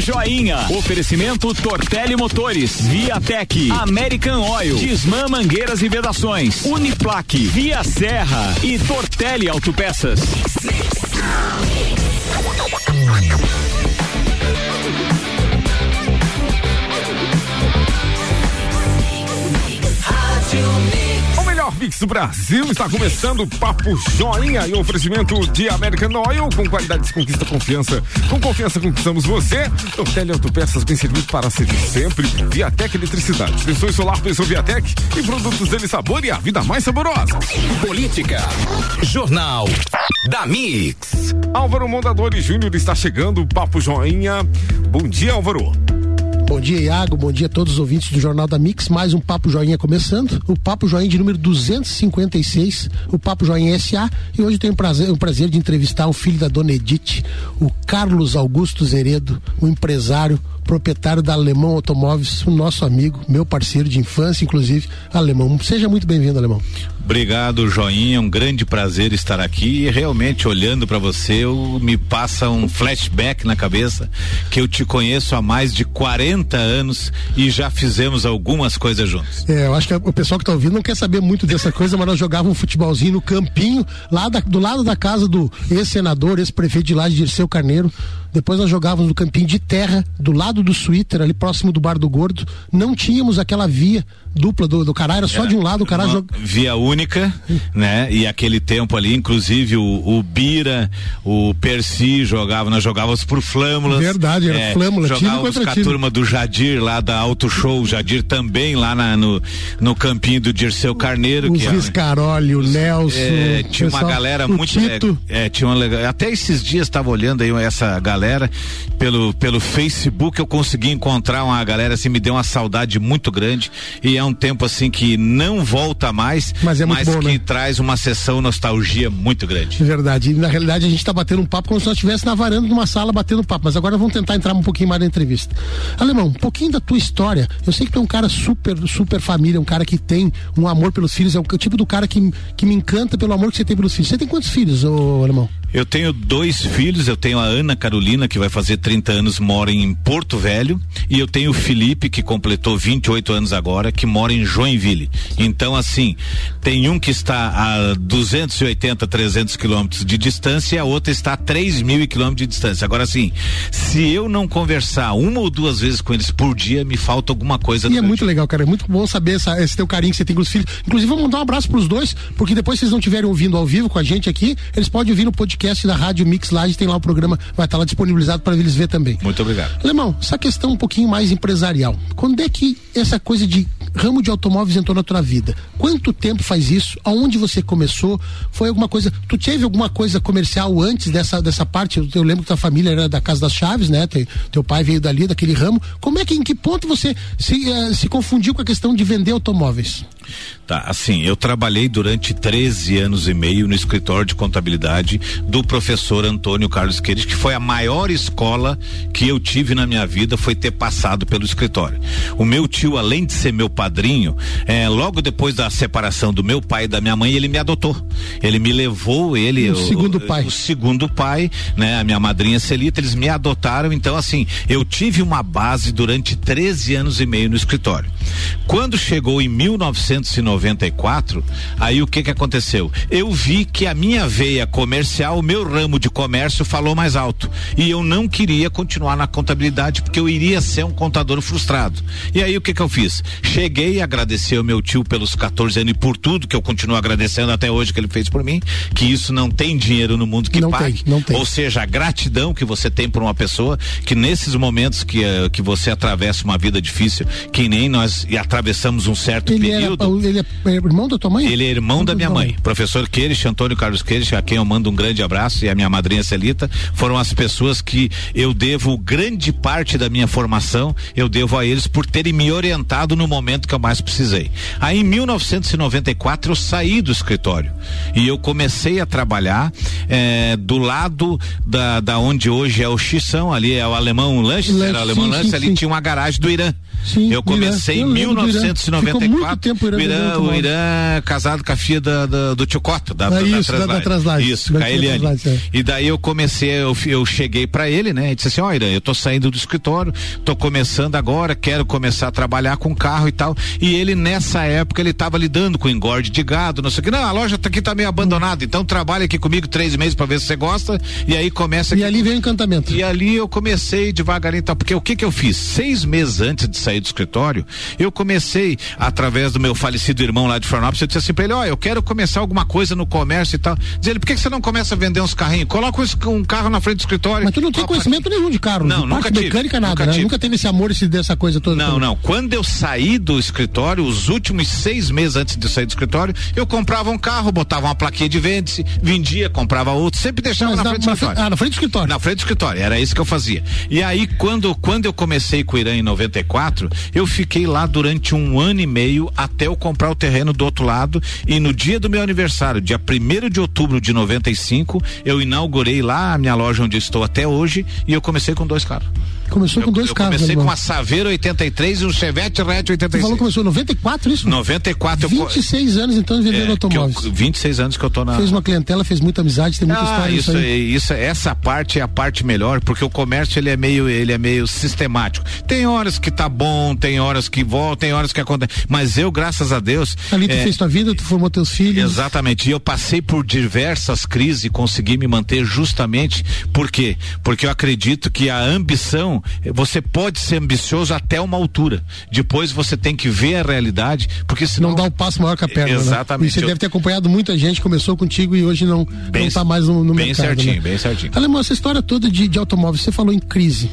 Joinha. Oferecimento Tortelli Motores, Viatec, American Oil, Disman Mangueiras e Vedações, Uniplaque, Via Serra e Tortelli Autopeças. Do Brasil está começando o Papo Joinha e oferecimento de American Oil com qualidade conquista confiança. Com confiança conquistamos você. Tortelli Autopeças bem servido para servir sempre. Viatec Eletricidade. Pensou solar, pensou Viatec e produtos dele sabor e a vida mais saborosa. Política. Jornal da Mix. Álvaro Mondadori Júnior está chegando. Papo Joinha. Bom dia, Álvaro. Bom dia, Iago. Bom dia a todos os ouvintes do Jornal da Mix. Mais um Papo Joinha começando. O Papo Joinha de número 256, o Papo Joinha SA. E hoje tenho o prazer, o prazer de entrevistar o filho da dona Edith, o Carlos Augusto Zeredo, um empresário, proprietário da Alemão Automóveis, o nosso amigo, meu parceiro de infância, inclusive, Alemão. Seja muito bem-vindo, Alemão. Obrigado, Joinha. Um grande prazer estar aqui. E realmente, olhando para você, eu, me passa um flashback na cabeça que eu te conheço há mais de 40 anos e já fizemos algumas coisas juntos. É, eu acho que o pessoal que tá ouvindo não quer saber muito dessa coisa, mas nós jogávamos um futebolzinho no campinho, lá da, do lado da casa do ex-senador, ex-prefeito de lá de Dirceu Carneiro. Depois nós jogávamos no campinho de terra, do lado do Twitter, ali próximo do Bar do Gordo. Não tínhamos aquela via dupla do, do Cará, era só É, de um lado, o Cará uma jog... Via única, né? E aquele tempo ali, inclusive o, o Bira, o Percy jogava, nós jogávamos por Flâmulas. Verdade, era Flâmula, time Jogávamos com a time. turma do Jadir lá da Auto Show, o Jadir também lá na- no, no campinho do Dirceu Carneiro. Os que é- Riscaroli, o Nelson. É, tinha uma pessoal- galera o muito legal. É, tinha uma legal. Até esses dias estava olhando aí essa galera pelo pelo Facebook eu consegui encontrar uma galera assim me deu uma saudade muito grande e é um tempo assim que não volta mais, Mas é muito bom, que né? traz uma sessão nostalgia muito grande. É Verdade. E na realidade a gente tá batendo um papo como se nós estivéssemos na varanda de uma sala batendo papo. Mas agora vamos tentar entrar um pouquinho mais na entrevista. Alemão, um pouquinho da tua história. Eu sei que tu é um cara super, super família, um cara que tem um amor pelos filhos. É o tipo do cara que, que me encanta pelo amor que você tem pelos filhos. Você tem quantos filhos, ô Alemão? Eu tenho dois filhos, eu tenho a Ana Carolina, que vai fazer 30 anos, mora em Porto Velho, e eu tenho o Felipe, que completou 28 anos agora, que mora em Joinville. Então, assim, tem um que está a 280, 300 quilômetros de distância e a outra está a 3 mil quilômetros de distância. Agora, assim, se eu não conversar uma ou duas vezes com eles por dia, me falta alguma coisa. E é muito dia. legal, cara. É muito bom saber essa- esse teu carinho que você tem com os filhos. Inclusive, vamos mandar um abraço pros dois, porque depois, se eles não estiverem ouvindo ao vivo com a gente aqui, eles podem ouvir no podcast da Rádio Mix Live, tem lá o programa, vai estar lá disponibilizado para eles ver também. Muito obrigado. Alemão, essa questão um pouquinho mais empresarial. Quando é que essa coisa de ramo de automóveis entrou na tua vida? Quanto tempo faz isso? Aonde você começou? Foi alguma coisa? Tu teve alguma coisa comercial antes dessa, dessa parte? Eu, eu lembro que tua família era da Casa das Chaves, né? Te- teu pai veio dali, daquele ramo. Como é que, em que ponto você se, eh, se confundiu com a questão de vender automóveis? Tá, assim, eu trabalhei durante 13 anos e meio no escritório de contabilidade do professor Antônio Carlos Queiroz, que foi a maior escola que eu tive na minha vida, foi ter passado pelo escritório. O meu tio, além de ser meu padrinho, é, logo depois da separação do meu pai e da minha mãe, ele me adotou. Ele me levou, ele. O segundo pai. O segundo pai, né? A minha madrinha Celita, eles me adotaram, então assim, eu tive uma base durante 13 anos e meio no escritório. Quando chegou em 1994, aí o que que aconteceu? Eu vi que a minha veia comercial, o meu ramo de comércio falou mais alto. E eu não queria continuar na contabilidade porque eu iria ser um contador frustrado. E aí o que que eu fiz? Cheguei a agradecer ao meu tio pelos 14 anos e por tudo que eu continuo agradecendo até hoje que ele fez por mim, que isso não tem dinheiro no mundo que Não pague. tem, não tem. Ou seja, a gratidão que você tem por uma pessoa que nesses momentos que, eh, que você atravessa uma vida difícil, que nem nós e atravessamos um certo Ele, era, período. ele é irmão da tua mãe? Ele é irmão da minha mãe, professor Queires, Antônio Carlos Queires, a quem eu mando um grande abraço, e a minha madrinha Celita, foram as pessoas que eu devo grande parte da minha formação, eu devo a eles por terem me orientado no momento que eu mais precisei. Aí em 1994 eu saí do escritório e eu comecei a trabalhar eh, do lado da, da onde hoje é o Xissão, ali é o Alemão Lanches, Lanches, era o Alemão sim, Lanches, sim, ali sim. tinha uma garagem do Irã. Sim, eu comecei em 1994. Muito tempo o Irã, o Irã casado com a filha da, da, do Tio Cota, da, é isso, da, da Translate. Isso, com a Eliane. É. E daí eu comecei, eu, eu cheguei para ele, né? E disse assim, ó, oh, Irã, eu tô saindo do escritório, tô começando agora, quero começar a trabalhar com carro e tal. E ele, nessa época, ele tava lidando com engorde de gado, não sei o que. Não, a loja tá aqui tá meio abandonada, então trabalha aqui comigo três meses para ver se você gosta. E aí começa. E ali veio o encantamento. E ali eu comecei devagarinho, tal, porque o que que eu fiz? Seis meses antes de sair do escritório, eu comecei, através do meu falecido irmão lá de Florianópolis, eu disse assim pra ele, ó, oh, eu quero começar alguma coisa no comércio e tal. Diz ele, por que, que você não começa a vender uns carrinhos? Coloca um carro na frente do escritório. Mas tu não tem conhecimento nenhum de carro, não, nunca tive, mecânica nada, nunca, né? nunca teve esse amor esse, dessa coisa toda. Não, não. Quando eu saí do escritório, os últimos seis meses antes de sair do escritório, eu comprava um carro, botava uma plaquinha de vende vendia, comprava outro, sempre deixava Mas na, na frente do escritório. Ah, na frente do escritório. Na frente do escritório, era isso que eu fazia. E aí, quando, quando eu comecei com o Irã em 94, eu fiquei lá durante um ano e meio até eu comprar o terreno do outro lado. E no dia do meu aniversário, dia 1 de outubro de 95, eu inaugurei lá a minha loja onde estou até hoje e eu comecei com dois carros. Começou eu, com dois eu carros. Comecei né, com a Saveiro 83 e um Chevette Red 86. Você falou que começou em 94, isso? 94. 26 eu, anos então vendendo é, automóveis. Eu, 26 anos que eu tô na. Fez uma clientela, fez muita amizade, tem muita ah, história. Isso, aí. isso, essa parte é a parte melhor, porque o comércio ele é meio, ele é meio sistemático. Tem horas que tá bom, tem horas que volta, tem horas que acontece. Mas eu, graças a Deus. Ali tu é, fez tua vida, tu formou teus filhos. Exatamente. E eu passei por diversas crises e consegui me manter justamente por quê? Porque eu acredito que a ambição, você pode ser ambicioso até uma altura. Depois você tem que ver a realidade, porque senão. Não dá o um passo maior que a perna. Né? Exatamente. Né? E você eu... deve ter acompanhado muita gente, começou contigo e hoje não, bem, não tá mais no, no bem mercado. Bem certinho, né? bem certinho. Alemão, essa história toda de, de automóveis, você falou em crise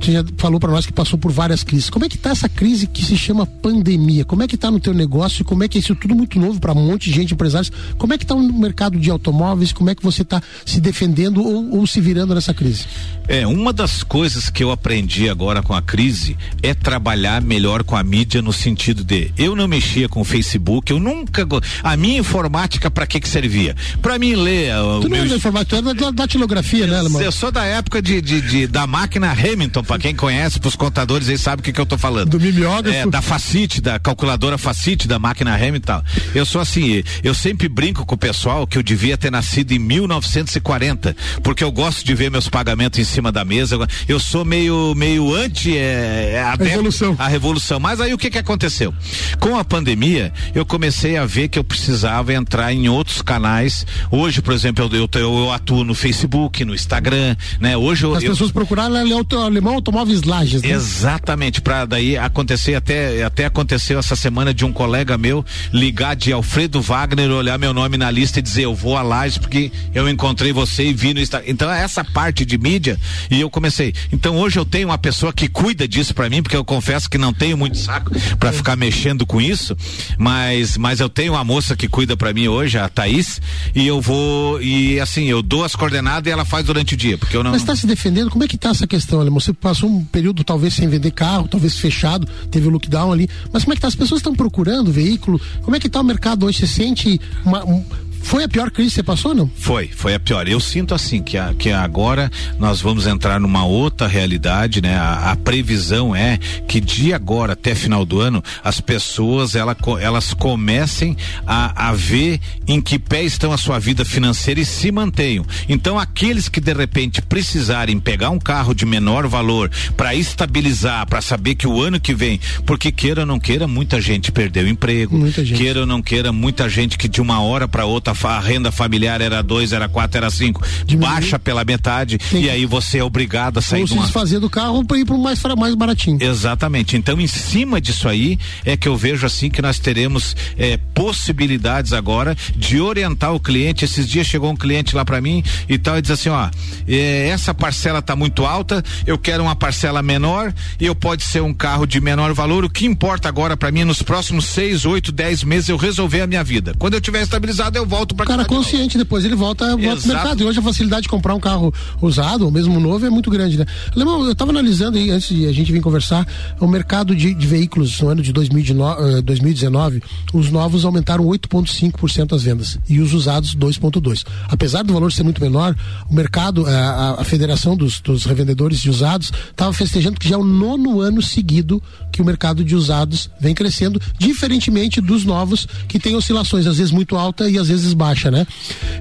você já falou para nós que passou por várias crises. Como é que tá essa crise que se chama pandemia? Como é que tá no teu negócio? Como é que é isso tudo muito novo para um monte de gente, empresários? Como é que tá o mercado de automóveis? Como é que você está se defendendo ou, ou, se virando nessa crise? É, uma das coisas que eu aprendi agora com a crise é trabalhar melhor com a mídia no sentido de eu não mexia com o Facebook, eu nunca a minha informática para que que servia? Para mim ler Tu não meu... é da informática, tu é da datilografia, né, Alemão? Eu sou da época de, de, de da máquina Hamilton então, para quem conhece, pros contadores, eles sabem o que, que eu tô falando. Do mimeógrafo? É, da Facite, da calculadora Facite, da máquina REM e tal. Eu sou assim, eu sempre brinco com o pessoal que eu devia ter nascido em 1940, porque eu gosto de ver meus pagamentos em cima da mesa. Eu sou meio, meio anti é, é a revolução. A revolução. Mas aí o que que aconteceu? Com a pandemia, eu comecei a ver que eu precisava entrar em outros canais. Hoje, por exemplo, eu, eu, eu atuo no Facebook, no Instagram, né? Hoje eu, As pessoas procuraram ler o teu Irmão Automóveis Lages, né? Exatamente, para daí acontecer até até aconteceu essa semana de um colega meu ligar de Alfredo Wagner, olhar meu nome na lista e dizer eu vou a Lages porque eu encontrei você e vi no Instagram. Então essa parte de mídia e eu comecei. Então hoje eu tenho uma pessoa que cuida disso para mim, porque eu confesso que não tenho muito saco para ficar mexendo com isso, mas mas eu tenho uma moça que cuida para mim hoje, a Thaís, e eu vou e assim, eu dou as coordenadas e ela faz durante o dia, porque eu não Mas está se defendendo? Como é que tá essa questão, Alemão? Você passou um período talvez sem vender carro, talvez fechado, teve o lockdown ali. Mas como é que tá? As pessoas estão procurando veículo? Como é que tá o mercado hoje? Você sente uma, um, foi a pior crise que você passou, não? Foi, foi a pior. Eu sinto assim que, a, que agora nós vamos entrar numa outra realidade, né? A, a, previsão é que de agora até final do ano as pessoas ela, elas comecem a, a ver em que pé estão a sua vida financeira e se mantenham. Então aqueles que de repente precisarem pegar um carro de menor valor para estabilizar, para saber que o ano que vem, porque queira ou não queira, muita gente perdeu emprego, muita gente. queira ou não queira, muita gente que de uma hora para outra a renda familiar era dois, era quatro, era cinco, Diminuiu. baixa pela metade Tem e aí você é obrigado a sair Ou se uma... desfazer do carro para ir para o mais, mais baratinho. Exatamente. Então, em cima disso aí, é que eu vejo assim que nós teremos é, possibilidades agora de orientar o cliente. Esses dias chegou um cliente lá para mim e tal, e diz assim: ó, é, essa parcela tá muito alta, eu quero uma parcela menor e eu pode ser um carro de menor valor. O que importa agora para mim, nos próximos seis, oito, dez meses, eu resolver a minha vida. Quando eu tiver estabilizado, eu volto volto para O cara consciente, de depois ele volta, volta pro mercado. E hoje a facilidade de comprar um carro usado, ou mesmo novo, é muito grande, né? Alemão, eu estava analisando aí, antes de a gente vir conversar, o mercado de, de veículos no ano de 2019, 2019 os novos aumentaram 8,5% as vendas e os usados 2,2%. Apesar do valor ser muito menor, o mercado, a, a Federação dos, dos Revendedores de Usados, estava festejando que já é o nono ano seguido que o mercado de usados vem crescendo, diferentemente dos novos, que tem oscilações, às vezes muito alta e às vezes baixa, né?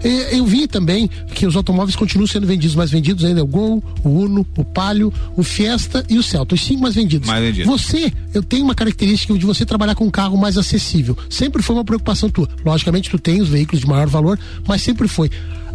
E, eu vi também que os automóveis continuam sendo vendidos, mais vendidos ainda é o Gol, o Uno, o Palio, o Fiesta e o Celta, os cinco mais vendidos. Mais vendidos. Você, eu tenho uma característica de você trabalhar com um carro mais acessível. Sempre foi uma preocupação tua. Logicamente, tu tem os veículos de maior valor, mas sempre foi.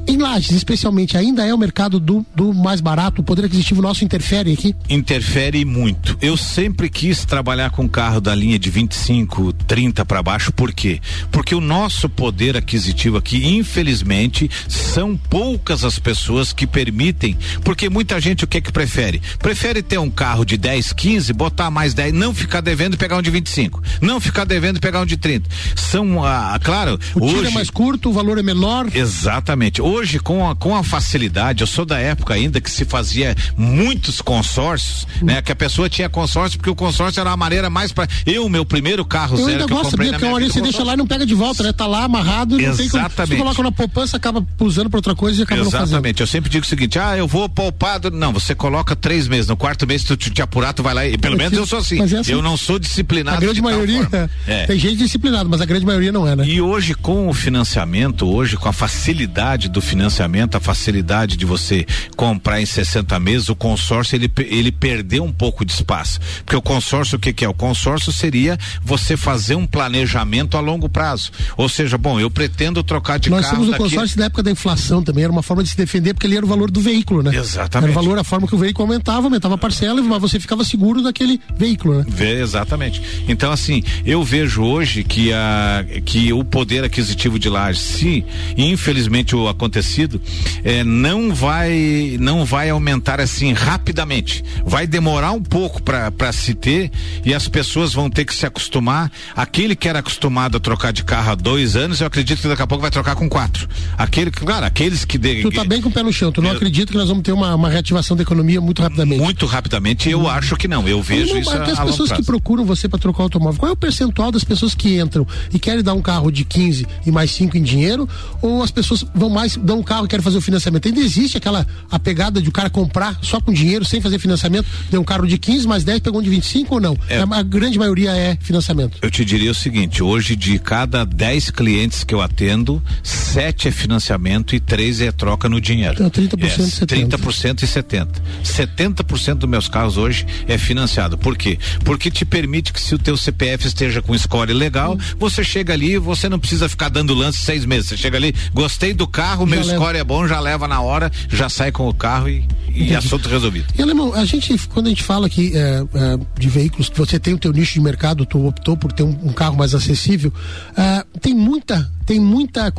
Em Lages, especialmente, ainda é o mercado do, do mais barato? O poder aquisitivo nosso interfere aqui? Interfere muito. Eu sempre quis trabalhar com carro da linha de 25, 30 para baixo, por quê? Porque o nosso poder aquisitivo aqui, infelizmente, são poucas as pessoas que permitem, porque muita gente o que que prefere? Prefere ter um carro de 10, 15, botar mais 10, não ficar devendo e pegar um de 25, não ficar devendo e pegar um de 30. São, ah, claro, o hoje tiro é mais curto, o valor é menor. Exatamente. Hoje, com a, com a facilidade, eu sou da época ainda que se fazia muitos consórcios, hum. né? Que a pessoa tinha consórcio porque o consórcio era a maneira mais para eu, meu primeiro carro eu zero que eu comprei sabia, na porque minha uma hora você deixa lá e não pega de volta, né? Tá lá amarrado e não tem como. Exatamente. Você coloca na poupança, acaba usando pra outra coisa e acaba não fazendo. Exatamente. Eu sempre digo o seguinte: ah, eu vou poupado. Não, você coloca três meses. No quarto mês, tu te, te apurar, tu vai lá. E pelo menos eu sou assim. É assim. Eu não sou disciplinado. A grande maioria. É. Tem gente disciplinada, mas a grande maioria não é, né? E hoje, com o financiamento, hoje, com a facilidade do financiamento, a facilidade de você comprar em 60 meses, o consórcio ele, ele perdeu um pouco de espaço. Porque o consórcio, o que, que é? O consórcio seria você fazer um planejamento a longo prazo. Ou seja, bom, eu pretendo trocar de Nós carro. temos o daqui... consórcio da época da inflação também, era uma forma de se defender, porque ele era o valor do veículo, né? Exatamente. Era o valor, a forma que o veículo aumentava, aumentava a parcela, mas você ficava seguro daquele veículo, né? Vê, exatamente. Então, assim, eu vejo hoje que, a, que o poder aquisitivo de lajes, se infelizmente o acontecido, é, não vai não vai aumentar assim rapidamente. Vai demorar um pouco para se ter e as pessoas vão ter que se acostumar. Aquele que era acostumado a trocar de carro há dois anos, eu acredito que daqui a pouco vai trocar com quatro. Aquele, claro, aqueles que. De, tu tá bem com o pé no chão, tu não eu, acredita que nós vamos ter uma, uma reativação da economia muito rapidamente? Muito rapidamente, eu hum. acho que não. Eu vejo não, isso. Mas as pessoas que procuram você para trocar automóvel, qual é o percentual das pessoas que entram e querem dar um carro de 15 e mais 5 em dinheiro? Ou as pessoas vão mais, dão um carro e querem fazer o financiamento? Ainda existe aquela a pegada de o cara comprar só com dinheiro, sem fazer financiamento, deu um carro de 15 mais 10, pegou um de 25 ou não? É, a grande maioria é financiamento. Eu te diria o seguinte: hoje, de cada 10 clientes que eu atendo, 7 é financiamento e 3 é troca no dinheiro. Então, 30% é, e 70%. 30% e 70%. 70% dos meus carros hoje é financiado. Por quê? Porque te permite que se o teu CPF esteja com score legal, hum. você chega ali, você não precisa ficar dando lance seis meses. Você chega ali, gostei do carro, meu leva. score é bom, já leva na hora, já sai com o carro e, e assunto resolvido. E alemão, a gente, quando a gente fala aqui é, é, de veículos, que você tem o teu nicho de mercado, tu optou por ter um, um carro mais acessível, é, tem muita tem muita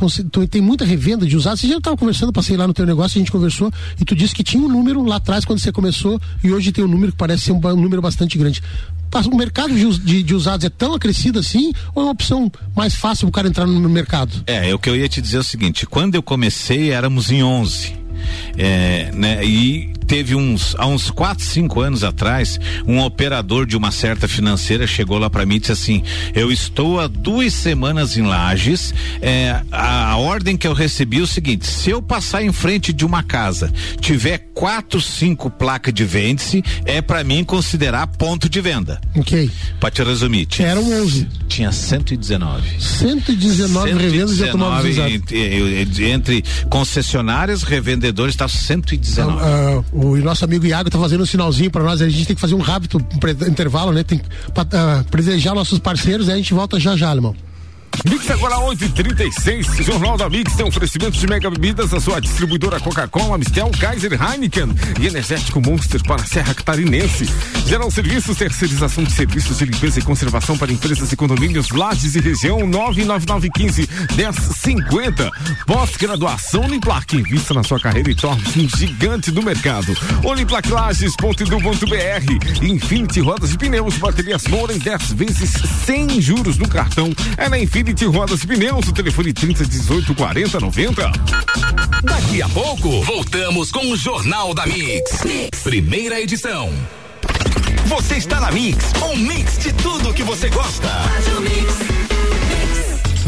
tem muita revenda de usados. Você já estava conversando, passei lá no teu negócio, a gente conversou e tu disse que tinha um número lá atrás quando você começou e hoje tem um número que parece ser um, um número bastante grande. O mercado de, de, usados é tão acrescido assim ou é uma opção mais fácil o cara entrar no mercado? É, o que eu ia te dizer é o seguinte, quando eu comecei éramos em 11 é, né, e teve uns, há uns 4, 5 anos atrás, um operador de uma certa financeira chegou lá para mim e disse assim: Eu estou há duas semanas em Lages. É, a, a, ordem que eu recebi é o seguinte: se eu passar em frente de uma casa, tiver quatro, cinco placas de vende-se, é para mim considerar ponto de venda. Ok. Pra te resumir. Tinha, Eram 11. Tinha 119. 119 revendas de automóveis usados. Entre, entre concessionárias, revendedores, está 119. Uh, uh, o nosso amigo Iago tá fazendo um sinalzinho para nós, a gente tem que fazer um rápido intervalo, né? Tem que uh, privilegiar nossos parceiros e a gente volta já já, irmão. Mix agora 8h36. Jornal da Mix tem oferecimento de mega bebidas, a sua distribuidora Coca-Cola, Mistel, Kaiser, Heineken e Energético Monster para a Serra Catarinense. Geral Serviços, terceirização de serviços de limpeza e conservação para empresas e condomínios, Lages e região 99915 1050. Pós-graduação Uniplac. Invista na sua carreira e torne-se um gigante do mercado. Uniplaclages.edu.br Infinity Rodas e Pneus, baterias Moura em 10 vezes sem juros no cartão. É na Infinity Infinity Rodas e Pneus, o telefone 30 18 40 90. Daqui a pouco, voltamos com o Jornal da mix. mix. Primeira edição. Você está na Mix, um mix de tudo que você gosta. Faz o mix.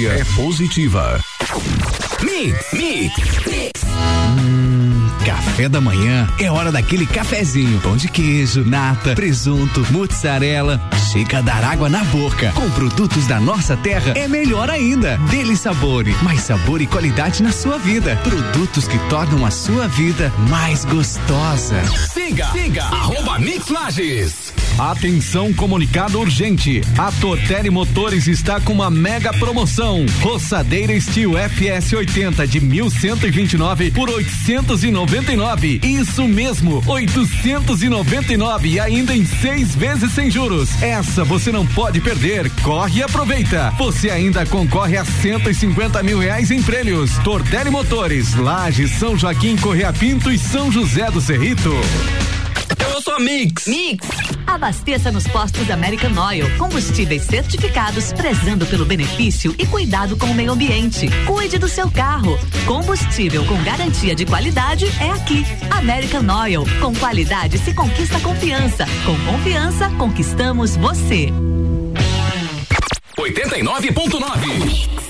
energia é positiva. Mix, mix, mix. Hum, café da manhã é hora daquele cafezinho. Pão de queijo, nata, presunto, mozzarella. Chega a dar água na boca. Com produtos da nossa terra é melhor ainda. Dele sabor, mais sabor e qualidade na sua vida. Produtos que tornam a sua vida mais gostosa. Siga, siga, arroba Mix Lages. Atenção, comunicado urgente. A Tortelli Motores está com uma mega promoção. Roçadeira Steel FS 80 de 1129 por 899. Isso mesmo, 899 e ainda em seis vezes sem juros. Essa você não pode perder. Corre e aproveita. Você ainda concorre a 150 mil reais em prêmios. Tortelli Motores, Laje, São Joaquim, Correia Pinto e São José do Cerrito. Eu sou Mix. Mix. Abasteça nos postos American Oil. Combustíveis certificados, prezando pelo benefício e cuidado com o meio ambiente. Cuide do seu carro. Combustível com garantia de qualidade é aqui. American Oil. Com qualidade se conquista confiança. Com confiança, conquistamos você. 89.9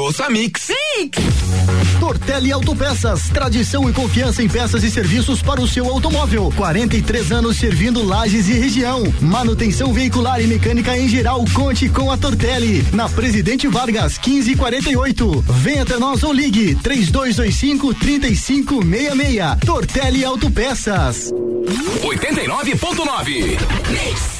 ouço a Mix. Mix. Tortelli Autopeças, tradição e confiança em peças e serviços para o seu automóvel. 43 anos servindo lajes e região. Manutenção veicular e mecânica em geral. Conte com a Tortelli. Na Presidente Vargas, 1548. Venha até nós ou ligue 3225 3566. Tortelli Autopeças. 89.9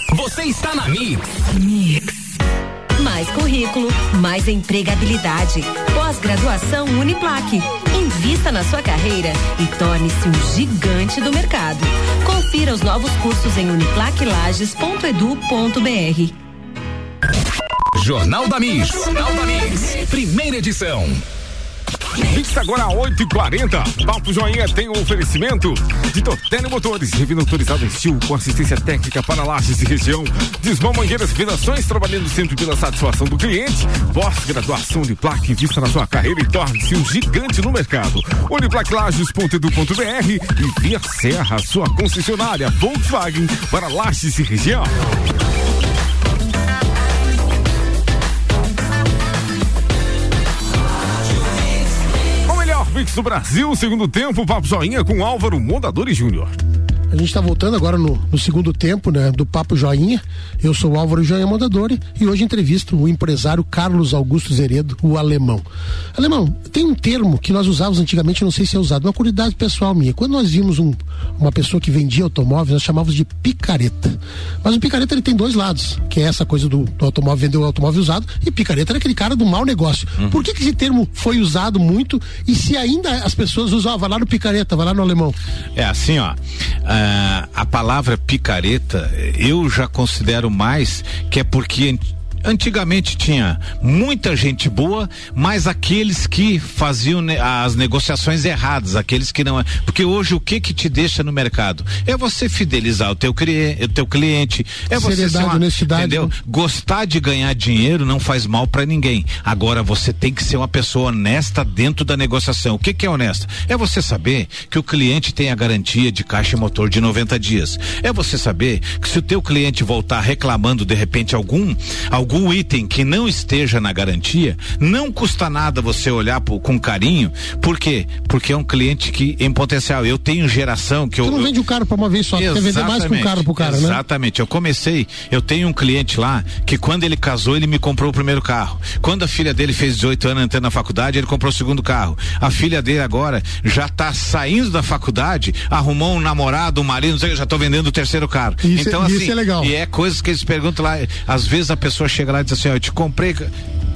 Você está na Mix. Mix. Mais currículo, mais empregabilidade. Pós-graduação Uniplaque. Invista na sua carreira e torne-se um gigante do mercado. Confira os novos cursos em uniplaquilages.edu.br. Jornal da Mix. Jornal da Mix. Primeira edição. Mix agora 8 e 40 Papo Joinha tem um oferecimento de Tortelli Motores, revenda autorizado em estilo com assistência técnica para lajes e região. Desmão mangueiras vedações, trabalhando sempre pela satisfação do cliente. Pós-graduação de placa, invista na sua carreira e torne-se um gigante no mercado. Uniplaclages.edu.br e Via Serra, sua concessionária Volkswagen para lajes e região. Mix do Brasil, segundo tempo, Papo Joinha com Álvaro Mondadori Júnior. A gente está voltando agora no, no, segundo tempo, né, do Papo Joinha. Eu sou o Álvaro Joinha Mondadori e hoje entrevisto o empresário Carlos Augusto Zeredo, o alemão. Alemão, tem um termo que nós usávamos antigamente, não sei se é usado, uma curiosidade pessoal minha. Quando nós vimos um, uma pessoa que vendia automóveis, nós chamávamos de picareta. Mas o picareta ele tem dois lados, que é essa coisa do, do automóvel vender o automóvel usado e picareta era aquele cara do mau negócio. Uhum. Por que, que esse termo foi usado muito e se ainda as pessoas usam, ah, vai lá no picareta, vai lá no alemão? É assim, ó. Uh a palavra picareta eu já considero mais que é porque Antigamente tinha muita gente boa, mas aqueles que faziam ne as negociações erradas, aqueles que não. é, Porque hoje o que que te deixa no mercado? É você fidelizar o teu, o teu cliente, é você ser uma, honestidade, entendeu? né? Gostar de ganhar dinheiro não faz mal pra ninguém. Agora você tem que ser uma pessoa honesta dentro da negociação. O que que é honesta? É você saber que o cliente tem a garantia de caixa e motor de 90 dias. É você saber que se o teu cliente voltar reclamando de repente algum algum item que não esteja na garantia, não custa nada você olhar com carinho. Por quê? Porque é um cliente que em potencial. Eu tenho geração que eu Você não eu- vende o carro pra uma vez só, quer vender mais que um carro pro cara, né? Exatamente. Eu comecei, eu tenho um cliente lá que quando ele casou, ele me comprou o primeiro carro. Quando a filha dele fez 18 anos entrando na faculdade, ele comprou o segundo carro. A filha dele agora já tá saindo da faculdade, arrumou um namorado, um marido, não sei, eu já tô vendendo o terceiro carro. Isso é- então isso assim, é legal. e é coisas que eles perguntam lá, às vezes a pessoa chega lá e diz assim, ó, eu te comprei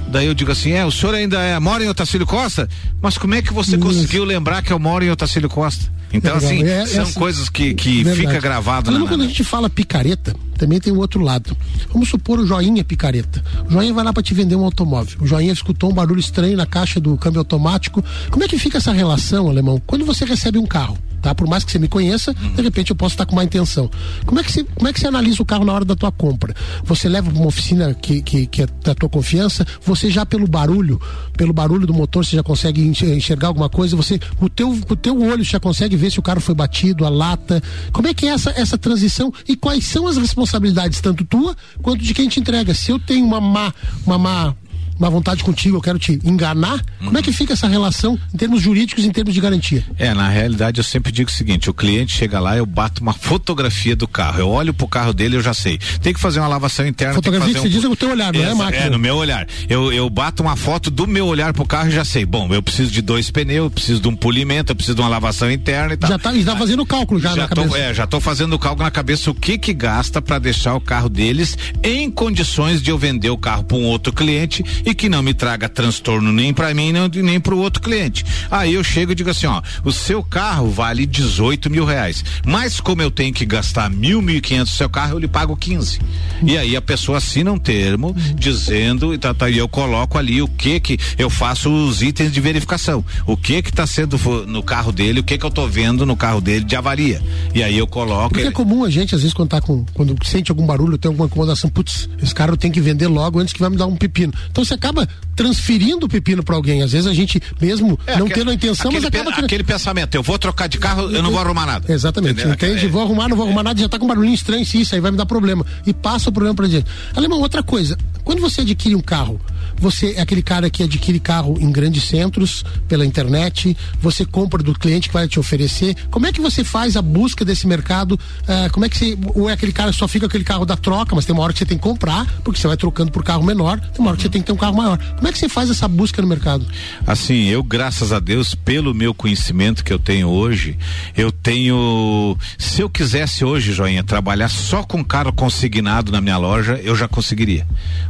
Daí eu digo assim, é, o senhor ainda é, mora em Otacílio Costa? Mas como é que você conseguiu lembrar que eu moro em Otacílio Costa? Então, Legal. assim, É- são essa- coisas que, que Verdade. fica gravado na, quando a gente fala picareta, também tem o outro lado. Vamos supor o joinha picareta. O joinha vai lá para te vender um automóvel. O joinha escutou um barulho estranho na caixa do câmbio automático. Como é que fica essa relação, alemão? Quando você recebe um carro, tá? Por mais que você me conheça, de repente eu posso estar com má intenção. Como é que você, como é que você analisa o carro na hora da tua compra? Você leva para uma oficina que, que, que é da tua confiança, você já pelo barulho, pelo barulho do motor, você já consegue enxer- enxergar alguma coisa, você, o teu, o teu olho já consegue ver se o carro foi batido, a lata. Como é que é essa, essa transição e quais são as responsabilidades, tanto tua quanto de quem te entrega? Se eu tenho uma má, uma má má vontade contigo, eu quero te enganar, como é que fica essa relação em termos jurídicos, em termos de garantia? É, na realidade eu sempre digo o seguinte, o cliente chega lá, eu bato uma fotografia do carro, eu olho pro carro dele, eu já sei. Tem que fazer uma lavação interna. Fotografia que fazer você um... diz é o teu olhar, não é a Exa- máquina. É, no meu olhar. Eu, eu bato uma foto do meu olhar pro carro e já sei. Bom, eu preciso de dois pneus, eu preciso de um polimento, eu preciso de uma lavação interna e tal. Já tá, e tá fazendo o cálculo já, Já na tô, cabeça. é, já tô fazendo o cálculo na cabeça o que que gasta para deixar o carro deles em condições de eu vender o carro para um outro cliente e que não me traga transtorno nem para mim não, nem para o outro cliente. Aí eu chego e digo assim, ó, o seu carro vale 18 mil reais, mas como eu tenho que gastar mil, mil e quinhentos no seu carro, eu lhe pago 15. E aí a pessoa assina um termo dizendo e, tá, tá, e eu coloco ali o que que eu faço os itens de verificação, o que que tá sendo no carro dele, o que que eu tô vendo no carro dele de avaria. E aí eu coloco Porque é ele- comum a gente, às vezes, quando tá com. Quando sente algum barulho, tem alguma incomodação, putz, esse eu tenho que vender logo antes que vai me dar um pepino. Então você acaba transferindo o pepino pra alguém. Às vezes a gente, mesmo É, não aque- tendo a intenção, mas aquele, pe- acaba. aquele pensamento, eu vou trocar de carro, eu não vou arrumar nada. Exatamente. Entendeu? Entende? É. Vou arrumar, não vou arrumar nada, já tá com um barulhinho estranho, isso aí vai me dar problema. E passa o problema pra diante. Alemão, outra coisa. Quando você adquire um carro, você é aquele cara que adquire carro em grandes centros, pela internet, você compra do cliente que vai te oferecer. Como é que você faz a busca desse mercado? Ah, como é que você. Ou é aquele cara que só fica aquele carro da troca, mas tem uma hora que você tem que comprar, porque você vai trocando por carro menor, tem uma hora que você tem que ter um carro maior. Como é que você faz essa busca no mercado? Assim, eu, graças a Deus, pelo meu conhecimento que eu tenho hoje, eu tenho. Se eu quisesse hoje, Joinha, trabalhar só com carro consignado na minha loja, eu já conseguiria.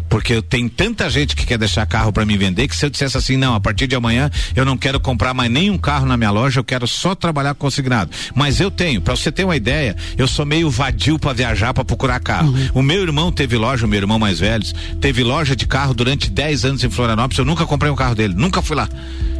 Porque eu tenho tanta gente que quer deixar carro para me vender que se eu dissesse assim, não, a partir de amanhã eu não quero comprar mais nenhum carro na minha loja, eu quero só trabalhar consignado. Mas eu tenho, para você ter uma ideia, eu sou meio vadio para viajar, para procurar carro. O meu irmão teve loja, o meu irmão mais velho, teve loja de carro durante 10 anos em Florianópolis, eu nunca comprei um carro dele, nunca fui lá.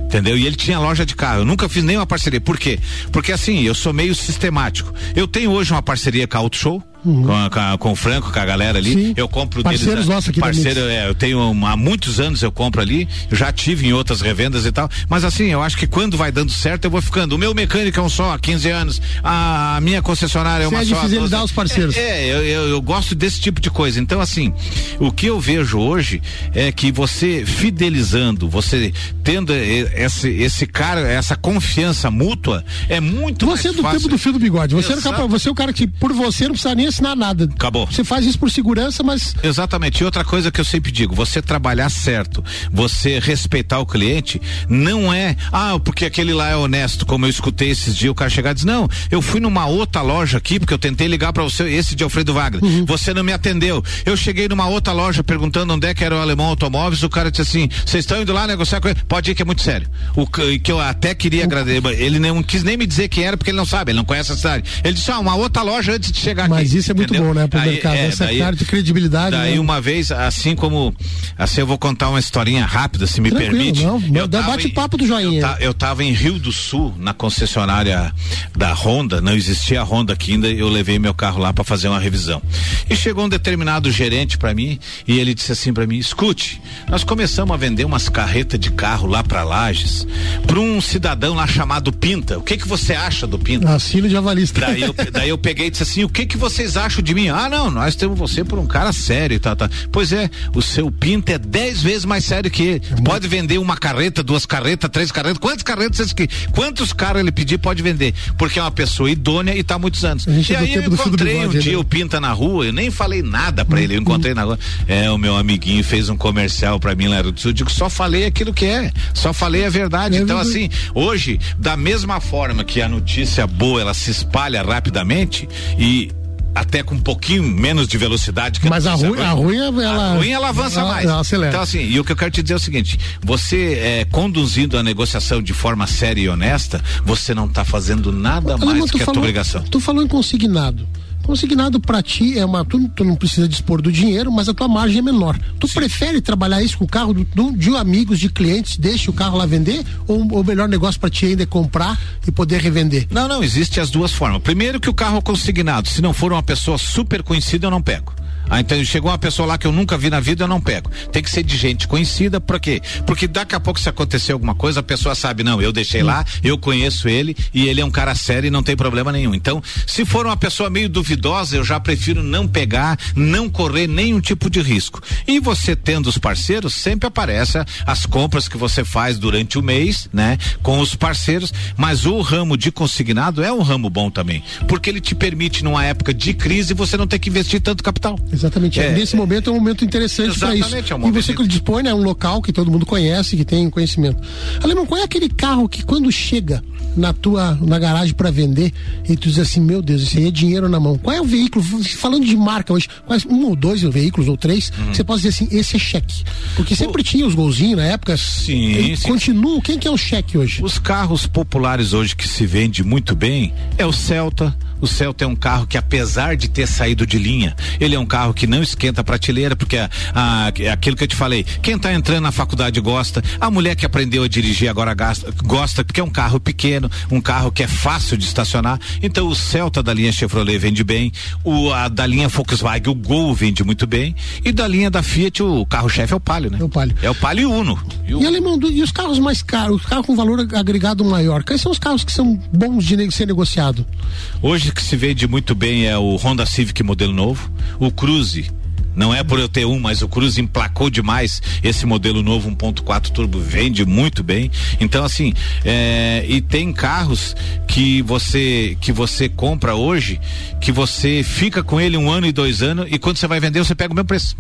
Entendeu? E ele tinha loja de carro. Eu nunca fiz nenhuma parceria. Por quê? Porque assim, eu sou meio sistemático. Eu tenho hoje uma parceria com a Auto Show. Com, a- com, a- com o Franco, com a galera ali. Sim. Eu compro Parceiros deles. nossos aqui parceiro, é, eu tenho há muitos anos eu compro ali. Eu já tive em outras revendas e tal. Mas assim, eu acho que quando vai dando certo, eu vou ficando. O meu mecânico é um só há 15 anos. A minha concessionária é Você uma é de só. há fidelizar 12. os parceiros. É, é, eu, eu, eu gosto desse tipo de coisa. Então, assim, o que eu vejo hoje é que você fidelizando, você tendo esse, esse cara, essa confiança mútua, é muito Você é mais do fácil. tempo do fio do bigode. Você, era capaz, você é o cara que, por você, não precisa nem assinar nada. Acabou. Você faz isso por segurança, mas Exatamente. E outra coisa que eu sempre digo, você trabalhar certo, você respeitar o cliente, não é, ah, porque aquele lá é honesto, como eu escutei esses dias, o cara chegar e diz, não, eu fui numa outra loja aqui, porque eu tentei ligar para você, esse de Alfredo Wagner, você não me atendeu. Eu cheguei numa outra loja perguntando onde é que era o alemão automóveis, o cara disse assim, vocês estão indo lá negociar com ele? Pode ir que é muito sério. O que eu até queria agradecer, ele não quis nem me dizer quem era, porque ele não sabe, ele não conhece a cidade. Ele disse, ah, uma outra loja antes de chegar Mas aqui. Isso é muito Entendeu? bom, né, pro Aí, mercado. é, Essa daí- cara de credibilidade. Daí né? uma vez, assim como, assim eu vou contar uma historinha rápida, se me Tranquilo, permite. não, eu bate-papo do joinha. Eu, ta- eu tava em Rio do Sul, na concessionária da Honda, não existia a Honda aqui ainda, eu levei meu carro lá para fazer uma revisão. E chegou um determinado gerente para mim e ele disse assim para mim: "Escute, nós começamos a vender umas carretas de carro lá para Lages, para um cidadão lá chamado Pinta. O que que você acha do Pinta?" Assino de avalista. Daí eu, daí eu peguei e disse assim: o que que vocês acham de mim? Ah, não, nós temos você por um cara sério e tal, tal. Pois é, o seu Pinto é dez vezes mais sério que ele. Pode vender uma carreta, duas carretas, três carretas. Quantas carretas vocês que Quantos caras ele pedir, pode vender. Porque é uma pessoa idônea e tá há muitos anos. E é do aí eu encontrei um dia né? o Pinta na rua, eu nem falei nada pra ele, eu encontrei na rua. É, o meu amiguinho fez um comercial pra mim lá do Sul. Eu digo, só falei aquilo que é, só falei a verdade. É então, verdade. assim, hoje, da mesma forma que a notícia boa ela se espalha rapidamente e até com um pouquinho menos de velocidade que Mas a notícia ruim, a ruim ela. a ruim ela avança ela- mais. Ela acelera. Então, assim, e o que eu quero te dizer é o seguinte: você é, conduzindo a negociação de forma séria e honesta, você não está fazendo nada mais tu que a tua falou- obrigação. Tu falou em consignado. Consignado pra ti é uma. Tu, tu não precisa dispor do dinheiro, mas a tua margem é menor. Tu prefere trabalhar isso com o carro do, do- de amigos, de clientes, deixa o carro lá vender? Ou o melhor negócio pra ti ainda é comprar e poder revender? Não, não, existe as duas formas. Primeiro que o carro consignado, se não for uma pessoa super conhecida, eu não pego. Ah, então chegou uma pessoa lá que eu nunca vi na vida, eu não pego. Tem que ser de gente conhecida, por quê? Porque daqui a pouco se acontecer alguma coisa, a pessoa sabe, não, eu deixei lá, eu conheço ele e ele é um cara sério e não tem problema nenhum. Então, se for uma pessoa meio duvidosa, eu já prefiro não pegar, não correr nenhum tipo de risco. E você tendo os parceiros, sempre aparece as compras que você faz durante o mês, né? Com os parceiros, mas o ramo de consignado é um ramo bom também, porque ele te permite numa época de crise você não ter que investir tanto capital. Exatamente. É, Nesse momento é um momento interessante para isso. É um e você que dispõe, né, um local que todo mundo conhece, que tem conhecimento. Alemão, qual é aquele carro que quando chega na tua na garagem para vender e tu diz assim, meu Deus, isso aí é dinheiro na mão. Qual é o veículo? Falando de marca hoje, quais um ou dois veículos ou três, Uhum. você pode dizer assim, esse é cheque. Porque sempre tinha os golzinhos na época. Sim, Ele sim. Continua. Quem que é o cheque hoje? Os carros populares hoje que se vende muito bem é o Celta. O Celta é um carro que, apesar de ter saído de linha, ele é um carro que não esquenta a prateleira, porque a, a- é aquilo que eu te falei, quem está entrando na faculdade gosta, a mulher que aprendeu a dirigir agora gasta- gosta, porque é um carro pequeno, um carro que é fácil de estacionar. Então o Celta da linha Chevrolet vende bem, o a da linha Volkswagen, o Gol vende muito bem, e da linha da Fiat, o carro-chefe é o Palio, né? É o Palio. É o Palio Uno. E o- E alemão, do- e os carros mais caros, os carros com valor agregado maior, quais são os carros que são bons de ne- ser negociado? Hoje que se vende muito bem é o Honda Civic modelo novo, o Cruze. Não é por eu ter um, mas o Cruze emplacou demais. Esse modelo novo 1.4 turbo vende muito bem. Então assim, é, e tem carros que você que você compra hoje, que você fica com ele um ano e dois anos e quando você vai vender você pega o mesmo preço.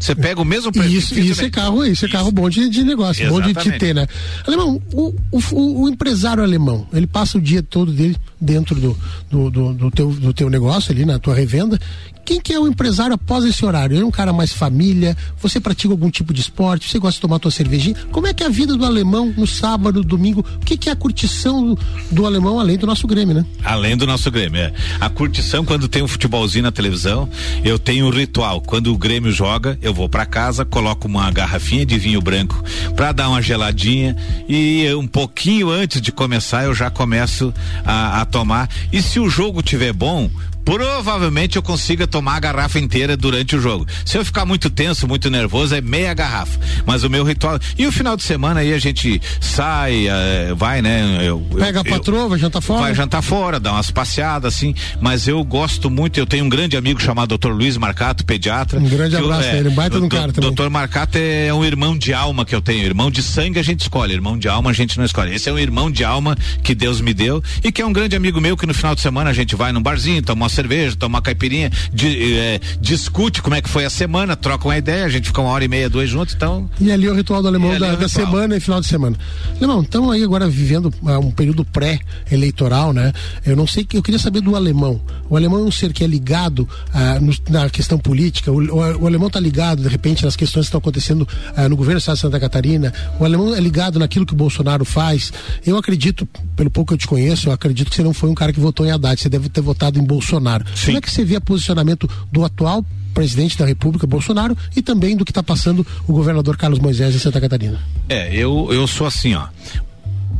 Você pega o mesmo preço. Isso, isso é carro, isso é carro bom de, de negócio, bom de, de Exatamente. ter, né? Alemão, o, o, o- o empresário alemão, ele passa o dia todo dele dentro do, do, do, do teu, do teu negócio ali, na tua revenda. Quem que é o empresário após esse horário? É um cara mais família? Você pratica algum tipo de esporte? Você gosta de tomar tua cervejinha? Como é que é a vida do alemão no sábado, domingo? O que, que é a curtição do, do alemão além do nosso Grêmio, né? Além do nosso Grêmio, é. A curtição quando tem um futebolzinho na televisão, eu tenho um ritual. Quando o Grêmio joga, eu vou pra casa, coloco uma garrafinha de vinho branco pra dar uma geladinha e um pouquinho antes de começar eu já começo a, a tomar. E se o jogo tiver bom, provavelmente eu consiga tomar a garrafa inteira durante o jogo. Se eu ficar muito tenso, muito nervoso, é meia garrafa. Mas o meu ritual. E o final de semana aí a gente sai, eh, vai, né? Eu, eu- Pega a eu- patroa, vai jantar fora? Vai jantar fora, dar umas passeadas, assim. Mas eu gosto muito, eu tenho um grande amigo chamado Dr. Luiz Marcato, pediatra. Um grande que eu- abraço a ele, baita de o do- cara também. Dr. Marcato é um irmão de alma que eu tenho. Irmão de sangue a gente escolhe, irmão de alma a gente não escolhe. Esse é um irmão de alma que Deus me deu e que é um grande amigo meu que no final de semana a gente vai num barzinho, toma uma cerveja, toma uma caipirinha, di- eh, discute como é que foi a semana, troca uma ideia, a gente fica uma hora e meia, duas juntos, então. E ali é o ritual do alemão da, é da semana e final de semana. Alemão, estamos aí agora vivendo ah, um período pré-eleitoral, né? Eu não sei que eu queria saber do alemão. O alemão é um ser que é ligado ah, no- na questão política. O, o- o alemão está ligado de repente nas questões que estão acontecendo ah, no governo do estado de Santa Catarina. O alemão é ligado naquilo que o Bolsonaro faz. Eu acredito, pelo pouco que eu te conheço, eu acredito que você não foi um cara que votou em Haddad. Você deve ter votado em Bolsonaro. Bolsonaro. Sim. Como é que você vê o posicionamento do atual presidente da República, Bolsonaro, e também do que está passando o governador Carlos Moisés em Santa Catarina? É, eu, eu sou assim, ó.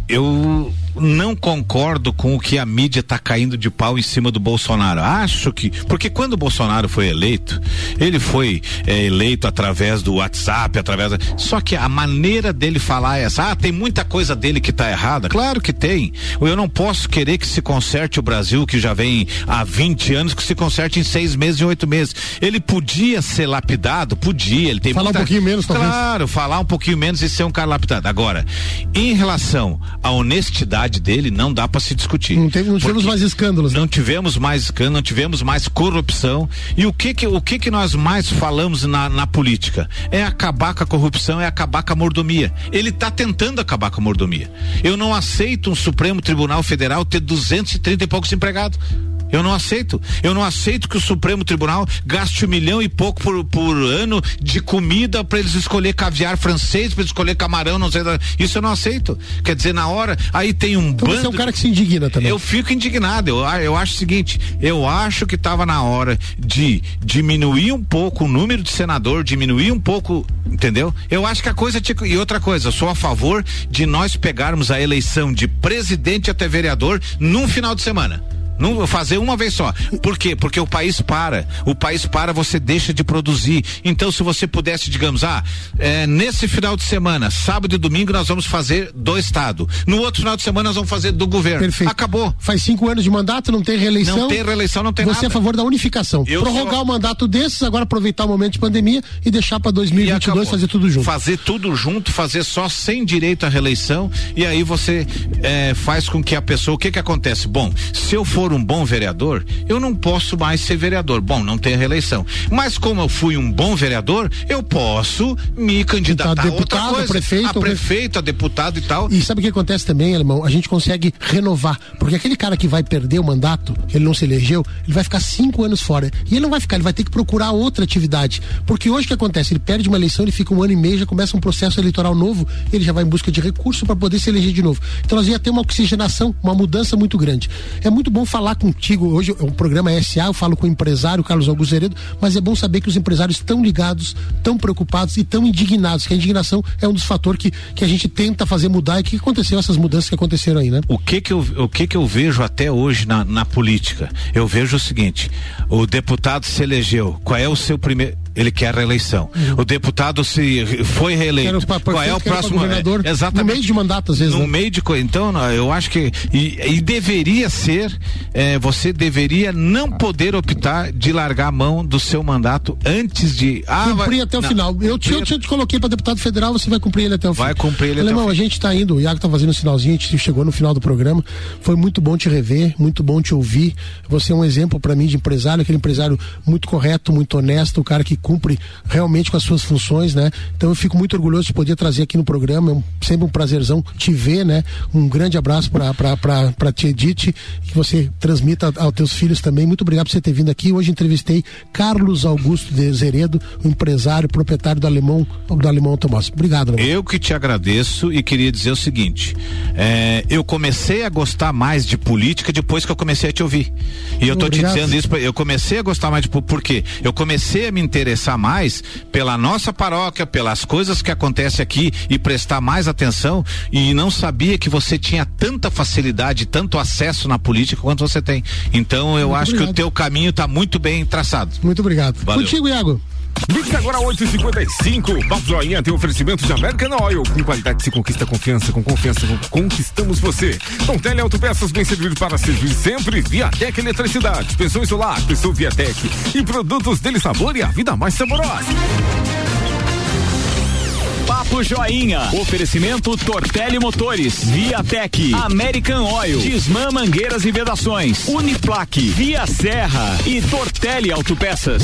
Eu não concordo com o que a mídia está caindo de pau em cima do Bolsonaro. Acho que. Porque quando o Bolsonaro foi eleito, ele foi é, eleito através do WhatsApp, através. Da, só que a maneira dele falar é essa. Ah, tem muita coisa dele que está errada. Claro que tem. Eu não posso querer que se conserte o Brasil, que já vem há 20 anos, que se conserte em seis meses e oito meses. Ele podia ser lapidado? Podia. Ele tem Falar muita... um pouquinho menos, talvez. Claro, falar um pouquinho menos e ser um cara lapidado. Agora, em relação à honestidade dele, não dá para se discutir. Não, teve, não tivemos mais escândalos. né? Não tivemos mais escândalo, não tivemos mais corrupção. E o que que, o que, que nós mais falamos na, na política? É acabar com a corrupção, é acabar com a mordomia. Ele está tentando acabar com a mordomia. Eu não aceito um Supremo Tribunal Federal ter 230 e poucos empregados. Eu não aceito. Eu não aceito que o Supremo Tribunal gaste um milhão e pouco por, por ano de comida para eles escolher caviar francês, para escolher camarão, não sei. Isso eu não aceito. Quer dizer, na hora, aí tem um Então bando. você é um cara que se indigna também. Eu fico indignado. Eu, a- eu acho o seguinte: eu acho que estava na hora de diminuir um pouco o número de senador, diminuir um pouco, entendeu? Eu acho que a coisa tinha. E outra coisa, sou a favor de nós pegarmos a eleição de presidente até vereador num final de semana. Não fazer uma vez só. Por quê? Porque o país para. O país para, você deixa de produzir. Então, se você pudesse, digamos, ah, é, nesse final de semana, sábado e domingo, nós vamos fazer do Estado. No outro final de semana, nós vamos fazer do governo. Perfeito. Acabou. Faz cinco anos de mandato, não tem reeleição. Não tem reeleição, não tem Você nada. é a favor da unificação. Eu Prorrogar sou- o mandato desses, agora aproveitar o momento de pandemia e deixar para E 2022 acabou. fazer tudo junto. Fazer tudo junto, fazer só sem direito à reeleição e aí você eh, faz com que a pessoa, o que que acontece? Bom, se eu for um bom vereador, eu não posso mais ser vereador. Bom, não tem reeleição. Mas como eu fui um bom vereador, eu posso me candidatar a outra deputado, coisa. prefeito, a prefeito, a deputado e tal. E sabe o que acontece também, alemão? A gente consegue renovar. Porque aquele cara que vai perder o mandato, ele não se elegeu, ele vai ficar cinco anos fora. E ele não vai ficar, ele vai ter que procurar outra atividade. Porque hoje o que acontece? Ele perde uma eleição, ele fica um ano e meio, já começa um processo eleitoral novo, ele já vai em busca de recurso para poder se eleger de novo. Então nós ia ter uma oxigenação, uma mudança muito grande. É muito bom falar contigo. Hoje o programa é SA, eu falo com o empresário Carlos Augusto Heredo, mas é bom saber que os empresários estão ligados, estão preocupados e estão indignados, que a indignação é um dos fatores que, que a gente tenta fazer mudar e que aconteceu essas mudanças que aconteceram aí, né? O que que eu, o que que eu vejo até hoje na, na política? Eu vejo o seguinte: o deputado se elegeu. Qual é o seu primeiro? Ele quer a reeleição. O deputado se foi reeleito. Quero Qual é o próximo? governador, É, exatamente. no meio de mandato, às vezes, No né? meio de. Então, eu acho que e, e deveria ser. eh, você deveria não poder optar de largar a mão do seu mandato antes de. Ah, cumprir vai- até o não, final. Eu te, eu te coloquei para deputado federal, você vai cumprir ele até o final. Vai cumprir ele até Alemão, o a fim. gente tá indo, o Iago tá fazendo um sinalzinho, a gente chegou no final do programa. Foi muito bom te rever, muito bom te ouvir. Você é um exemplo para mim de empresário, aquele empresário muito correto, muito honesto, o cara que cumpre realmente com as suas funções, né? Então eu fico muito orgulhoso de poder trazer aqui no programa. É um- sempre um prazerzão te ver, né? Um grande abraço para te Edith, que você transmita aos teus filhos também. Muito obrigado por você ter vindo aqui. Hoje entrevistei Carlos Augusto de Zeredo, empresário, proprietário do Alemão, do Alemão Automóveis. Obrigado, Alemão. Eu que te agradeço e queria dizer o seguinte: é, eu comecei a gostar mais de política depois que eu comecei a te ouvir. E eu tô Obrigado. te dizendo isso, eu comecei a gostar mais de política, por quê? Eu comecei a me interessar mais pela nossa paróquia, pelas coisas que acontecem aqui e prestar mais atenção e não sabia que você tinha tanta facilidade, tanto acesso na política quanto você tem. Então eu Muito acho que obrigado. o teu caminho está muito bem traçado. Muito obrigado. Valeu. Contigo, Iago. Mix agora 8h55. Papo Joinha tem oferecimento de American Oil. Com qualidade se conquista confiança. Com confiança conquistamos você. Com Tele Autopeças bem servido para servir sempre. Viatec Eletricidade. Pensou em solar? Pensou Viatec. E produtos dele sabor e a vida mais saborosa. Papo Joinha. Oferecimento Tortelli Motores, Viatec, American Oil, Disman Mangueiras e Vedações, Uniplaque, Via Serra e Tortelli Autopeças.